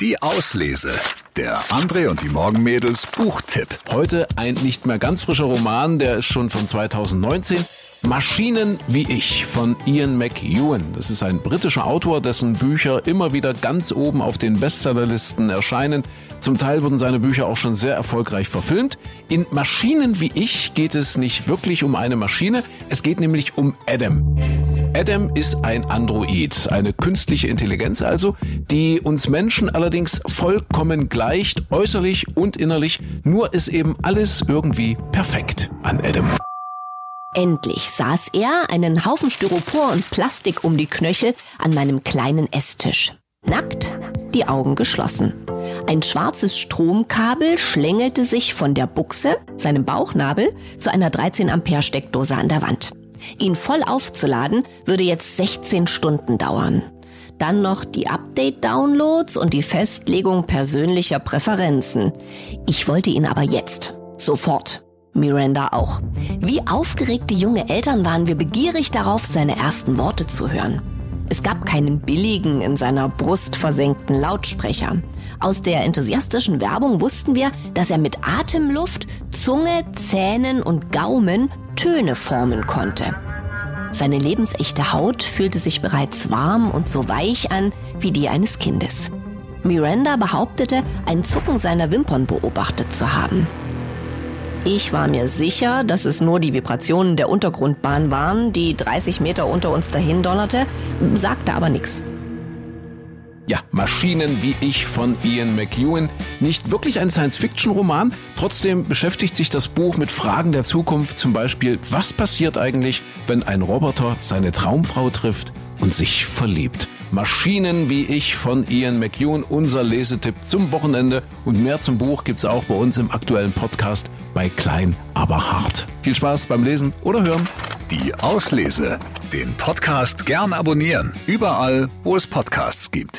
Die Auslese. Der André und die Morgenmädels Buchtipp. Heute ein nicht mehr ganz frischer Roman, der ist schon von 2019. Maschinen wie ich von Ian McEwan. Das ist ein britischer Autor, dessen Bücher immer wieder ganz oben auf den Bestsellerlisten erscheinen. Zum Teil wurden seine Bücher auch schon sehr erfolgreich verfilmt. In Maschinen wie ich geht es nicht wirklich um eine Maschine, es geht nämlich um Adam. Adam ist ein Android, eine künstliche Intelligenz also, die uns Menschen allerdings vollkommen gleicht, äußerlich und innerlich, nur ist eben alles irgendwie perfekt an Adam. Endlich saß er, einen Haufen Styropor und Plastik um die Knöchel, an meinem kleinen Esstisch. Nackt, die Augen geschlossen. Ein schwarzes Stromkabel schlängelte sich von der Buchse, seinem Bauchnabel, zu einer 13 Ampere Steckdose an der Wand. Ihn voll aufzuladen würde jetzt 16 Stunden dauern. Dann noch die Update-Downloads und die Festlegung persönlicher Präferenzen. Ich wollte ihn aber jetzt. Sofort. Miranda auch. Wie aufgeregte junge Eltern waren wir begierig darauf, seine ersten Worte zu hören. Es gab keinen billigen, in seiner Brust versenkten Lautsprecher. Aus der enthusiastischen Werbung wussten wir, dass er mit Atemluft, Zunge, Zähnen und Gaumen Töne formen konnte. Seine lebensechte Haut fühlte sich bereits warm und so weich an wie die eines Kindes. Miranda behauptete, ein Zucken seiner Wimpern beobachtet zu haben. Ich war mir sicher, dass es nur die Vibrationen der Untergrundbahn waren, die 30 Meter unter uns dahin donnerte, sagte aber nichts. Ja, Maschinen wie ich von Ian McEwan. Nicht wirklich ein Science-Fiction-Roman, trotzdem beschäftigt sich das Buch mit Fragen der Zukunft, zum Beispiel, was passiert eigentlich, wenn ein Roboter seine Traumfrau trifft und sich verliebt. Maschinen wie ich von Ian McEwan, unser Lesetipp zum Wochenende. Und mehr zum Buch gibt's auch bei uns im aktuellen Podcast bei Klein, aber hart. Viel Spaß beim Lesen oder Hören. Die Auslese. Den Podcast gern abonnieren. Überall, wo es Podcasts gibt.